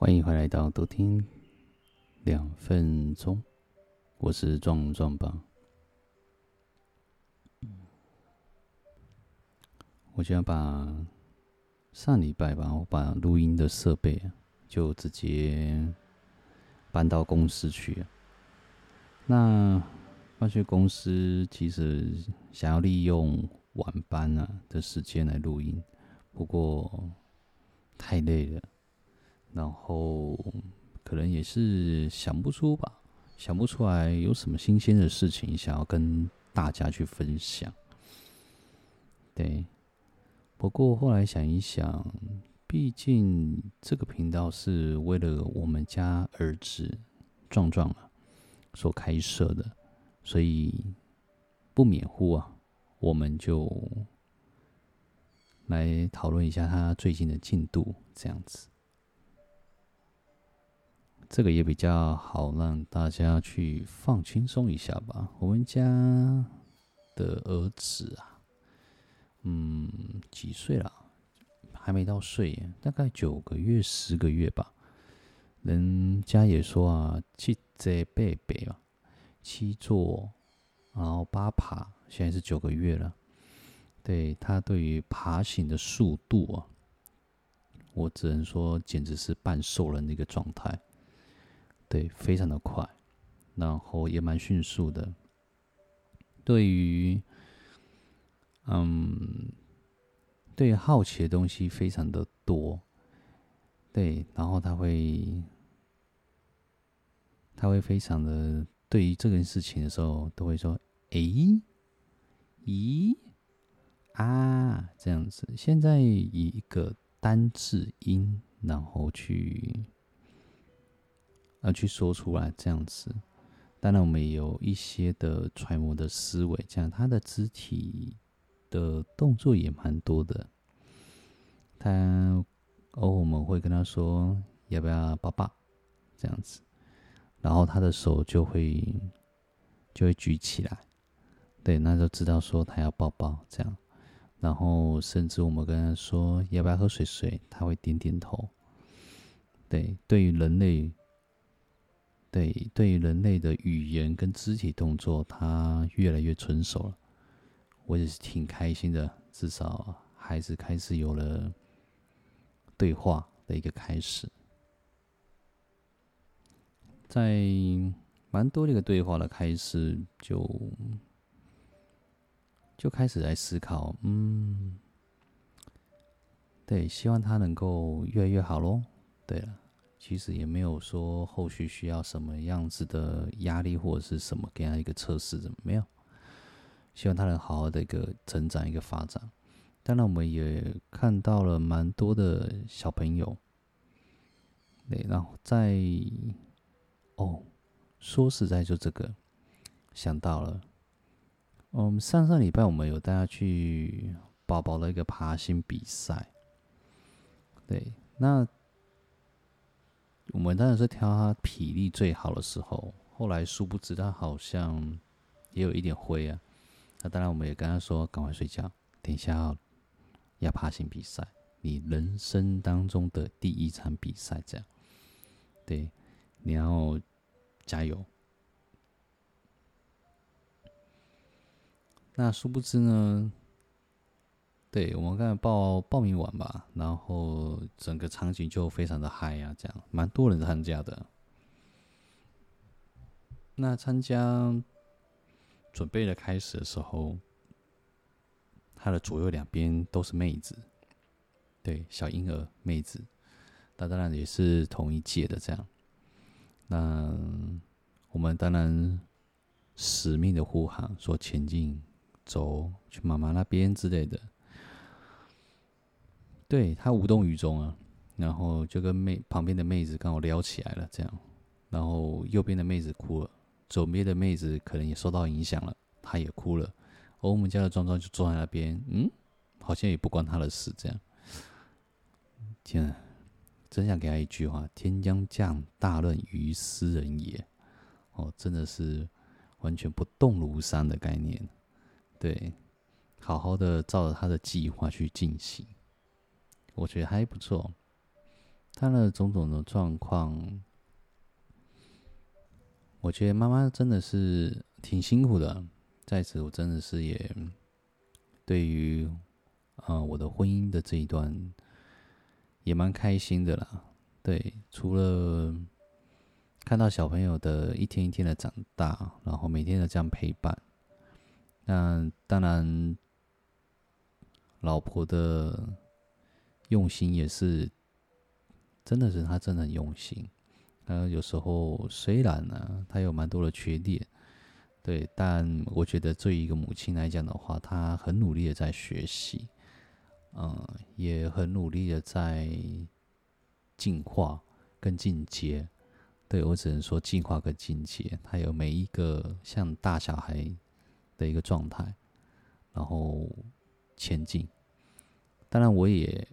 欢迎回来到多听两分钟，我是壮壮吧。我就要把上礼拜吧，我把录音的设备就直接搬到公司去。那搬去公司，其实想要利用晚班啊的时间来录音，不过太累了。然后可能也是想不出吧，想不出来有什么新鲜的事情想要跟大家去分享。对，不过后来想一想，毕竟这个频道是为了我们家儿子壮壮啊所开设的，所以不免乎啊，我们就来讨论一下他最近的进度，这样子。这个也比较好让大家去放轻松一下吧。我们家的儿子啊，嗯，几岁了？还没到岁，大概九个月、十个月吧。人家也说啊，七岁伯伯嘛，七坐，然后八爬，现在是九个月了。对，他对于爬行的速度啊，我只能说简直是半兽人的一个状态。对，非常的快，然后也蛮迅速的。对于，嗯，对好奇的东西非常的多。对，然后他会，他会非常的对于这件事情的时候，都会说：“诶，咦，啊，这样子。”现在以一个单字音，然后去。而去说出来这样子，当然我们也有一些的揣摩的思维，这样他的肢体的动作也蛮多的。他哦，我们会跟他说要不要抱抱这样子，然后他的手就会就会举起来，对，那就知道说他要抱抱这样。然后甚至我们跟他说要不要喝水水，他会点点头。对，对于人类。对，对人类的语言跟肢体动作，他越来越纯熟了，我也是挺开心的。至少孩子开始有了对话的一个开始，在蛮多这个对话的开始，就就开始来思考，嗯，对，希望他能够越来越好喽。对了。其实也没有说后续需要什么样子的压力或者是什么给他一个测试，怎么没有？希望他能好好的一个成长，一个发展。当然，我们也看到了蛮多的小朋友，对，然后在哦，说实在就这个想到了，嗯，上上礼拜我们有带他去宝宝的一个爬行比赛，对，那。我们当然是挑他体力最好的时候，后来殊不知他好像也有一点灰啊。那当然，我们也跟他说赶快睡觉，等一下要爬行比赛，你人生当中的第一场比赛，这样，对，你要加油。那殊不知呢？对，我们刚才报报名完吧，然后整个场景就非常的嗨呀，这样蛮多人参加的。那参加准备的开始的时候，他的左右两边都是妹子，对，小婴儿妹子，那当然也是同一届的这样。那我们当然使命的呼喊说前进，走去妈妈那边之类的。对，他无动于衷啊，然后就跟妹旁边的妹子刚好撩起来了，这样，然后右边的妹子哭了，左边的妹子可能也受到影响了，她也哭了，而我们家的壮壮就坐在那边，嗯，好像也不关他的事，这样，天啊，真想给他一句话：天将降大任于斯人也，哦，真的是完全不动如山的概念，对，好好的照着他的计划去进行。我觉得还不错，他的种种的状况，我觉得妈妈真的是挺辛苦的。在此，我真的是也对于呃我的婚姻的这一段也蛮开心的啦。对，除了看到小朋友的一天一天的长大，然后每天的这样陪伴，那当然老婆的用心也是，真的是她真的很用心。呃，有时候虽然呢，她有蛮多的缺点。对，但我觉得对于一个母亲来讲的话，她很努力的在学习，嗯，也很努力的在进化跟进阶。对，我只能说进化跟进阶，她有每一个像大小孩的一个状态，然后前进。当然，我也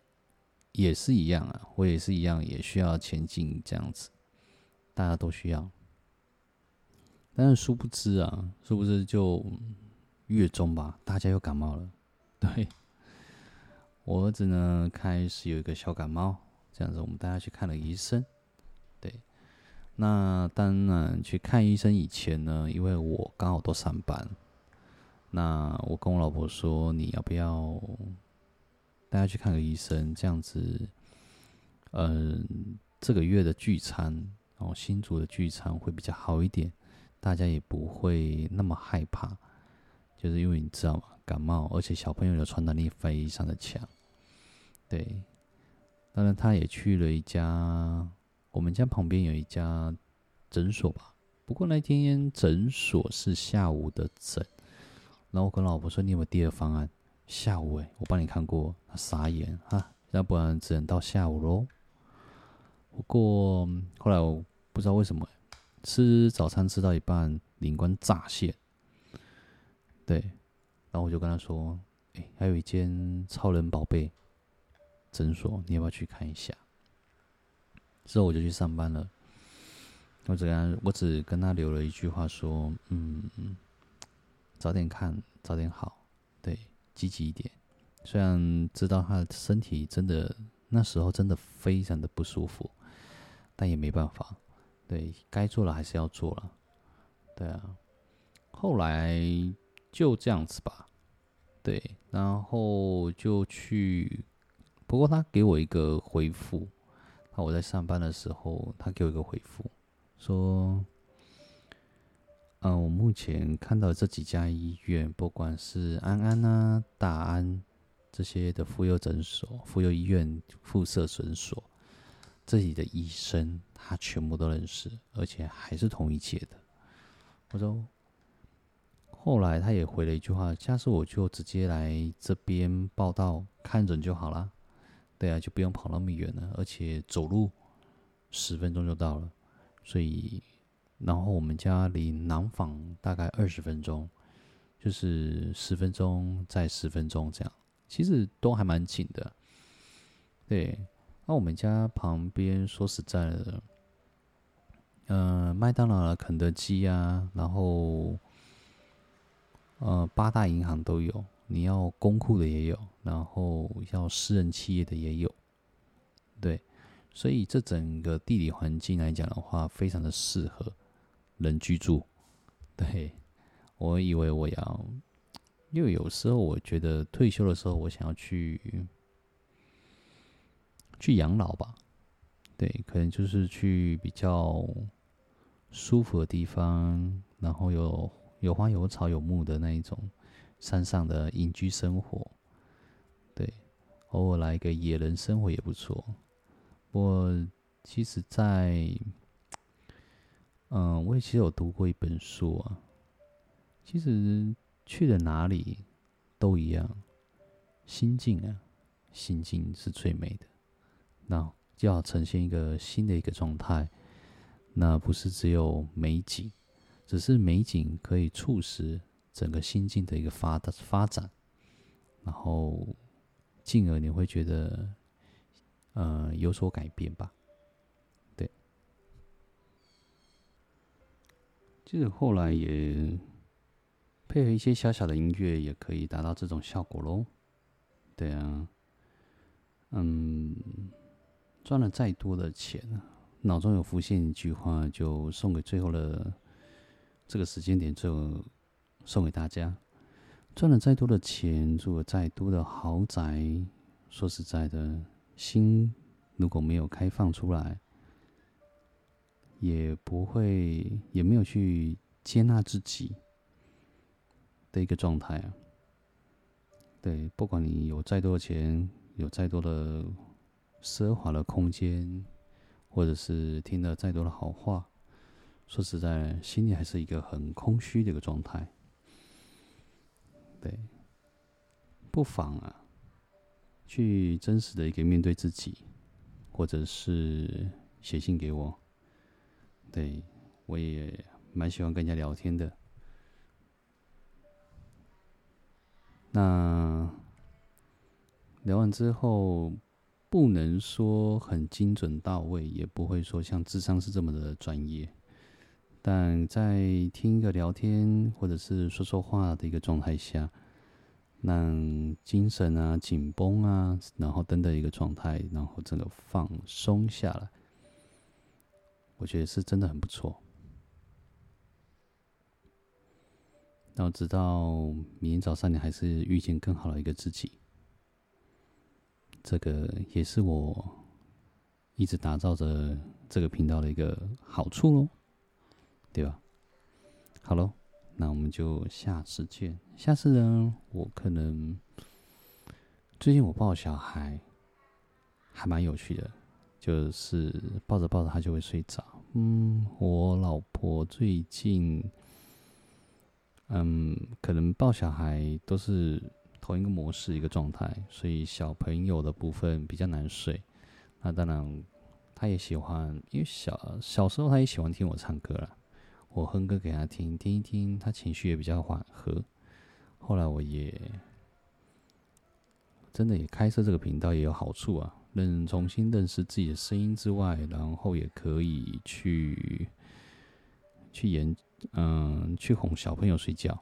也是一样啊，我也是一样，也需要前进这样子，大家都需要。但是殊不知啊，殊不知就月中吧，大家又感冒了。对，我儿子呢，开始有一个小感冒，这样子我们带他去看了医生。对，那当然去看医生以前呢，因为我刚好都上班，那我跟我老婆说，你要不要带他去看个医生？这样子，嗯，这个月的聚餐哦，新竹的聚餐会比较好一点。大家也不会那么害怕，就是因为你知道吗？感冒，而且小朋友的传染力非常的强。对，当然他也去了一家，我们家旁边有一家诊所吧。不过那天诊所是下午的诊，然后我跟老婆说：“你有没有第二方案？”下午哎，我帮你看过，他傻眼啊，要不然只能到下午喽。不过后来我不知道为什么。吃早餐吃到一半，灵光乍现，对，然后我就跟他说：“哎、还有一间超人宝贝诊所，你要不要去看一下？”之后我就去上班了。我只跟他，我只跟他留了一句话说：“嗯，早点看，早点好，对，积极一点。虽然知道他的身体真的那时候真的非常的不舒服，但也没办法。”对，该做的还是要做了。对啊，后来就这样子吧。对，然后就去。不过他给我一个回复，那我在上班的时候，他给我一个回复，说：“嗯，我目前看到这几家医院，不管是安安啊、大安这些的妇幼诊所、妇幼医院、附设诊所。”这里的医生，他全部都认识，而且还是同一届的。我说，后来他也回了一句话：“下次我就直接来这边报到看诊就好了。”对啊，就不用跑那么远了，而且走路十分钟就到了。所以，然后我们家离南坊大概二十分钟，就是十分钟再十分钟这样，其实都还蛮近的。对。那我们家旁边，说实在的，嗯、呃，麦当劳啊、肯德基啊，然后，呃，八大银行都有，你要公库的也有，然后要私人企业的也有，对，所以这整个地理环境来讲的话，非常的适合人居住。对，我以为我要，因为有时候我觉得退休的时候，我想要去。去养老吧，对，可能就是去比较舒服的地方，然后有有花有草有木的那一种山上的隐居生活，对，偶尔来一个野人生活也不错。我其实在，嗯，我也其实有读过一本书啊，其实去了哪里都一样，心境啊，心境是最美的。那就要呈现一个新的一个状态，那不是只有美景，只是美景可以促使整个心境的一个发的发展，然后进而你会觉得，呃，有所改变吧。对，其实后来也配合一些小小的音乐，也可以达到这种效果喽。对啊，嗯。赚了再多的钱，脑中有浮现一句话，就送给最后的这个时间点，就送给大家。赚了再多的钱，住了再多的豪宅，说实在的，心如果没有开放出来，也不会，也没有去接纳自己的一个状态啊。对，不管你有再多的钱，有再多的奢华的空间，或者是听了再多的好话，说实在，心里还是一个很空虚的一个状态。对，不妨啊，去真实的一个面对自己，或者是写信给我。对，我也蛮喜欢跟人家聊天的。那聊完之后，不能说很精准到位，也不会说像智商是这么的专业。但在听一个聊天或者是说说话的一个状态下，让精神啊紧绷啊，然后等等一个状态，然后整个放松下来，我觉得是真的很不错。然后直到明天早上，你还是遇见更好的一个自己，这个也是我一直打造着这个频道的一个好处喽。对吧？好喽，那我们就下次见。下次呢，我可能最近我抱小孩还蛮有趣的，就是抱着抱着他就会睡着。嗯，我老婆最近嗯，可能抱小孩都是同一个模式一个状态，所以小朋友的部分比较难睡。那当然，他也喜欢，因为小小时候他也喜欢听我唱歌了。我哼歌给他听，听一听，他情绪也比较缓和。后来我也真的也开设这个频道也有好处啊，能重新认识自己的声音之外，然后也可以去去演，嗯，去哄小朋友睡觉。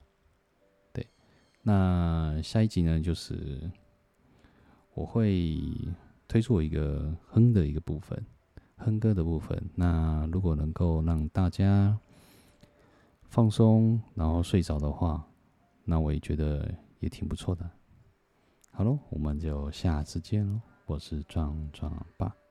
对，那下一集呢，就是我会推出我一个哼的一个部分，哼歌的部分。那如果能够让大家放松，然后睡着的话，那我也觉得也挺不错的。好喽，我们就下次见喽！我是壮壮爸。